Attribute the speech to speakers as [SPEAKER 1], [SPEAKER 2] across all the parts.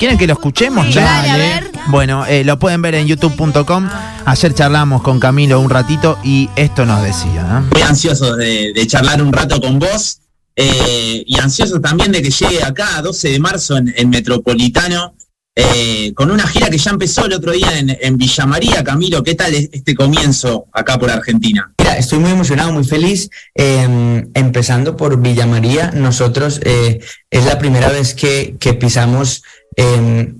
[SPEAKER 1] ¿Quieren que lo escuchemos?
[SPEAKER 2] Sí, dale, a ver.
[SPEAKER 1] Bueno, eh, lo pueden ver en youtube.com. Ayer charlamos con Camilo un ratito y esto nos decía. ¿eh?
[SPEAKER 3] Muy ansioso de, de charlar un rato con vos eh, y ansioso también de que llegue acá, 12 de marzo, en, en Metropolitano, eh, con una gira que ya empezó el otro día en, en Villa María. Camilo, ¿qué tal es este comienzo acá por Argentina?
[SPEAKER 4] Mira, estoy muy emocionado, muy feliz. Eh, empezando por Villa María, nosotros eh, es la primera vez que, pisamos eh,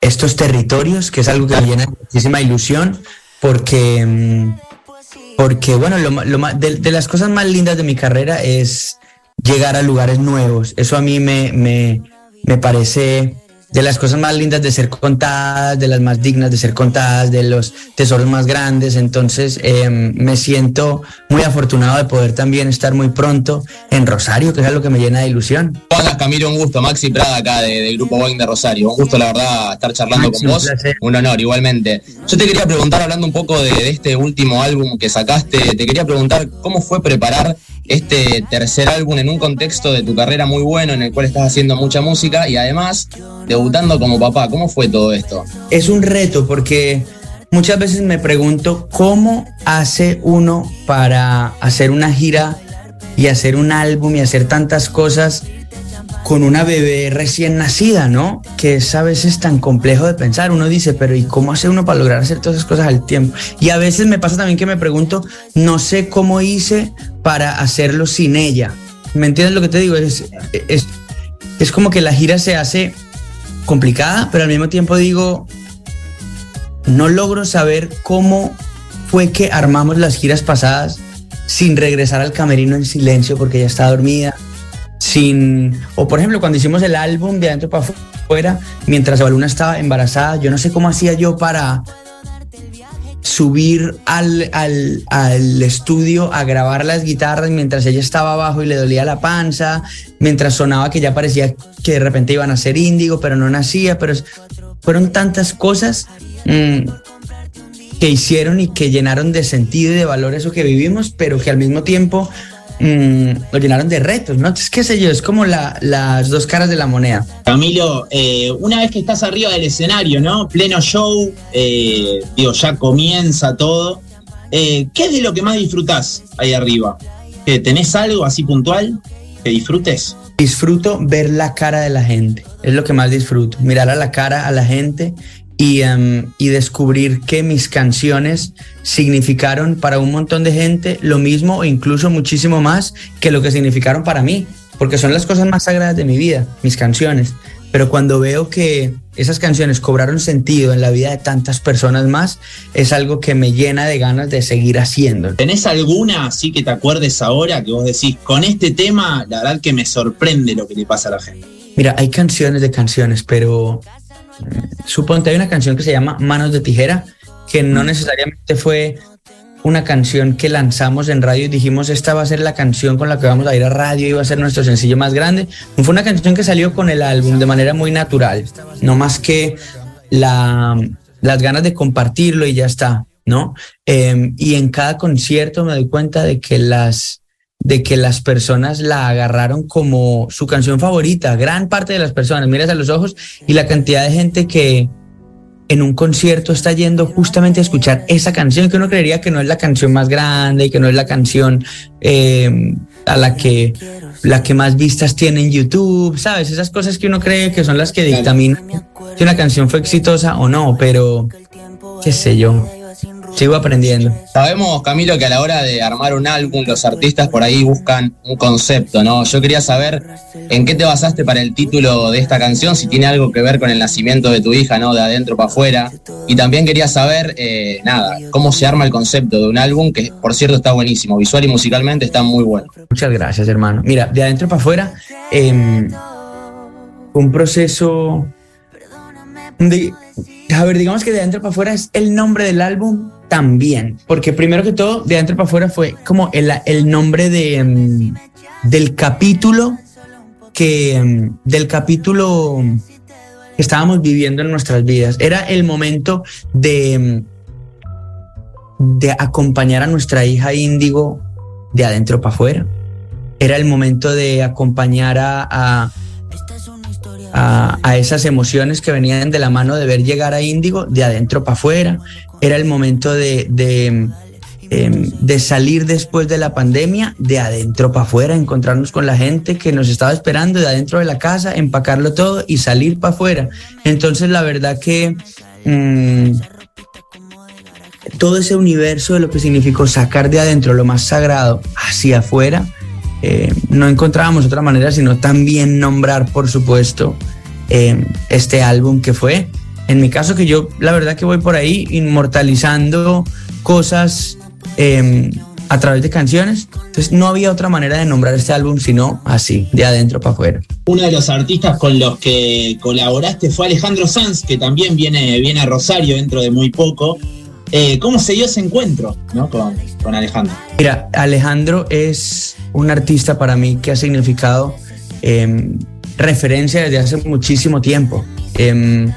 [SPEAKER 4] estos territorios, que es algo que me llena muchísima ilusión, porque, mm, porque bueno, lo, lo de, de las cosas más lindas de mi carrera es llegar a lugares nuevos. Eso a mí me, me, me parece de las cosas más lindas de ser contadas, de las más dignas de ser contadas, de los tesoros más grandes. Entonces eh, me siento muy afortunado de poder también estar muy pronto en Rosario, que es algo que me llena de ilusión.
[SPEAKER 5] Hola Camilo, un gusto. Maxi Prada acá de- del Grupo Boeing de Rosario. Un gusto, la verdad, estar charlando
[SPEAKER 4] Maxi,
[SPEAKER 5] con vos. Un honor, igualmente. Yo te quería preguntar, hablando un poco de, de este último álbum que sacaste, te quería preguntar cómo fue preparar este tercer álbum en un contexto de tu carrera muy bueno, en el cual estás haciendo mucha música y además debutando como papá. ¿Cómo fue todo esto?
[SPEAKER 4] es un reto porque muchas veces me pregunto cómo hace uno para hacer una gira y hacer un álbum y hacer tantas cosas con una bebé recién nacida, ¿no? Que es a veces tan complejo de pensar. Uno dice, pero ¿y cómo hace uno para lograr hacer todas esas cosas al tiempo? Y a veces me pasa también que me pregunto, no sé cómo hice para hacerlo sin ella. ¿Me entiendes lo que te digo? Es, es, es como que la gira se hace complicada, pero al mismo tiempo digo, no logro saber cómo fue que armamos las giras pasadas sin regresar al camerino en silencio porque ella está dormida, sin, o por ejemplo cuando hicimos el álbum de adentro para afuera, mientras Baluna estaba embarazada, yo no sé cómo hacía yo para subir al, al, al estudio a grabar las guitarras mientras ella estaba abajo y le dolía la panza, mientras sonaba que ya parecía que de repente iban a ser índigo, pero no nacía, pero fueron tantas cosas mm, que hicieron y que llenaron de sentido y de valor eso que vivimos, pero que al mismo tiempo mm, lo llenaron de retos, ¿no? Es qué sé yo, es como la- las dos caras de la moneda.
[SPEAKER 3] Camilo, eh, una vez que estás arriba del escenario, ¿no? Pleno show, eh, digo, ya comienza todo. Eh, ¿Qué es de lo que más disfrutás ahí arriba? ¿Que ¿Tenés algo así puntual que disfrutes?
[SPEAKER 4] Disfruto ver la cara de la gente, es lo que más disfruto, mirar a la cara a la gente y, em, y descubrir que mis canciones significaron para un montón de gente lo mismo o incluso muchísimo más que lo que significaron para mí, porque son las cosas más sagradas de mi vida, mis canciones. Pero cuando veo que esas canciones cobraron sentido en la vida de tantas personas más, es algo que me llena de ganas de seguir haciendo.
[SPEAKER 3] ¿Tenés alguna así que te acuerdes ahora que vos decís, con este tema, la verdad que me sorprende lo que le pasa a la gente?
[SPEAKER 4] Mira, hay canciones de canciones, pero suponte hay una canción que se llama Manos de Tijera, que no necesariamente fue una canción que lanzamos en radio y dijimos esta va a ser la canción con la que vamos a ir a radio y va a ser nuestro sencillo más grande. Fue una canción que salió con el álbum de manera muy natural, no más que la, las ganas de compartirlo y ya está, ¿no? Eh, y en cada concierto me doy cuenta de que las de que las personas la agarraron como su canción favorita, gran parte de las personas, miras a los ojos y la cantidad de gente que en un concierto está yendo justamente a escuchar esa canción que uno creería que no es la canción más grande y que no es la canción eh, a la que la que más vistas tiene en YouTube, ¿sabes? Esas cosas que uno cree que son las que dictaminan si una canción fue exitosa o no, pero qué sé yo, sigo aprendiendo.
[SPEAKER 5] Sabemos, Camilo, que a la hora de armar un álbum, los artistas por ahí buscan un concepto, ¿no? Yo quería saber en qué te basaste para el título de esta canción, si tiene algo que ver con el nacimiento de tu hija, ¿no? De adentro para afuera. Y también quería saber, eh, nada, cómo se arma el concepto de un álbum, que por cierto está buenísimo, visual y musicalmente está muy bueno.
[SPEAKER 4] Muchas gracias, hermano. Mira, de adentro para afuera, eh, un proceso de, a ver, digamos que de adentro para afuera es el nombre del álbum también, porque primero que todo, de adentro para afuera fue como el, el nombre de, um, del capítulo que, um, del capítulo que estábamos viviendo en nuestras vidas. Era el momento de, um, de acompañar a nuestra hija Índigo de adentro para afuera. Era el momento de acompañar a, a, esas emociones que venían de la mano de ver llegar a Índigo de adentro para afuera. Era el momento de, de, em, de, salir después de la pandemia de adentro para afuera, encontrarnos con la gente que nos estaba esperando de adentro de la casa, empacarlo todo y salir para afuera. Entonces la verdad que... Mm, todo ese universo de lo que significó sacar de adentro lo más sagrado hacia afuera, eh, no encontrábamos otra manera sino también nombrar, por supuesto, eh, este álbum que fue. En mi caso, que yo la verdad que voy por ahí inmortalizando cosas em, a través de canciones. Entonces no había otra manera de nombrar este álbum sino así, de adentro para afuera.
[SPEAKER 3] Uno de los artistas con los que colaboraste fue Alejandro Sanz, que también viene, viene a Rosario dentro de muy poco. Eh, ¿Cómo se dio ese encuentro con, Alejandro?
[SPEAKER 4] Mira, Alejandro es un artista para mí que ha significado em, referencia desde hace muchísimo tiempo. Em,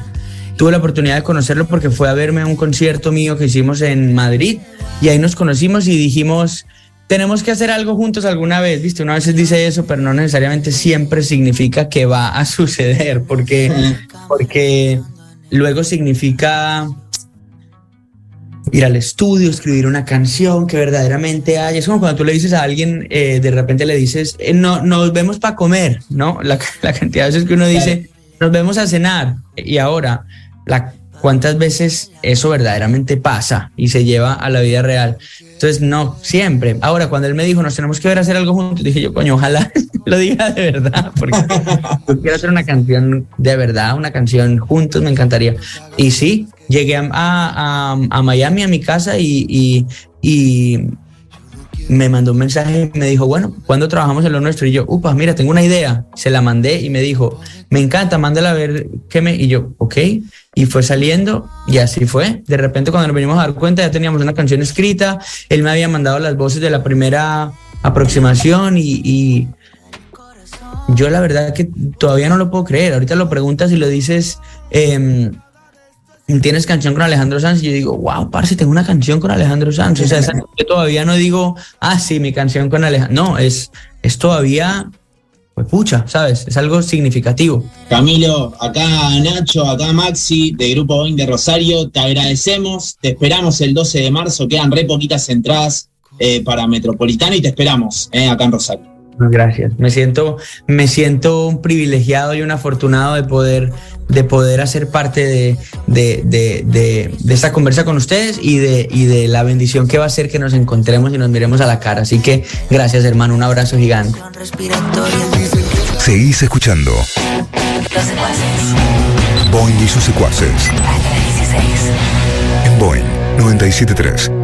[SPEAKER 4] tuve la oportunidad de conocerlo porque fue a verme a un concierto mío que hicimos en Madrid y ahí nos conocimos y dijimos, tenemos que hacer algo juntos alguna vez, ¿viste? Una vez dice eso, pero no necesariamente siempre significa que va a suceder, porque, porque luego significa ir al estudio, escribir una canción que verdaderamente haya. Es como cuando tú le dices a alguien, eh, de repente le dices, eh, no, nos vemos para comer, ¿no? La, cantidad de veces que uno dice, nos vemos a cenar. Y ahora, la, ¿cuántas veces eso verdaderamente pasa y se lleva a la vida real? Entonces, no, siempre. Ahora, cuando él me dijo, nos tenemos que ver a hacer algo juntos, dije yo, coño, ojalá lo diga de verdad, porque quiero hacer una canción de verdad, una canción juntos, me encantaría. Y sí, llegué a, Miami, a mi casa, y, me mandó un mensaje y me dijo, bueno, ¿cuándo trabajamos en lo nuestro? Y yo, upa, mira, tengo una idea. Se la mandé y me dijo, me encanta, mándala a ver qué me... Y yo, ok. Y fue saliendo y así fue. De repente cuando nos venimos a dar cuenta ya teníamos una canción escrita. Él me había mandado las voces de la primera aproximación y, yo la verdad que todavía no lo puedo creer. Ahorita lo preguntas y lo dices... Eh, tienes canción con Alejandro Sanz y yo digo, wow, parce, tengo una canción con Alejandro Sanz. O sea, yo todavía no digo, ah, sí, mi canción con Alejandro. No, es, es todavía, pues pucha, ¿sabes? Es algo significativo.
[SPEAKER 3] Camilo, acá Nacho, acá Maxi, de Grupo Boeing de Rosario, te agradecemos, te esperamos el 12 de marzo, quedan re poquitas entradas eh, para Metropolitana y te esperamos eh, acá en Rosario.
[SPEAKER 4] Gracias. Me siento, me siento un privilegiado y un afortunado de poder, de poder hacer parte de, de, de, esta conversa con ustedes y de, y de la bendición que va a ser que nos encontremos y nos miremos a la cara. Así que gracias, hermano. Un abrazo gigante.
[SPEAKER 2] Seguís escuchando. Los secuaces. Boing y sus secuaces. En Boeing 973.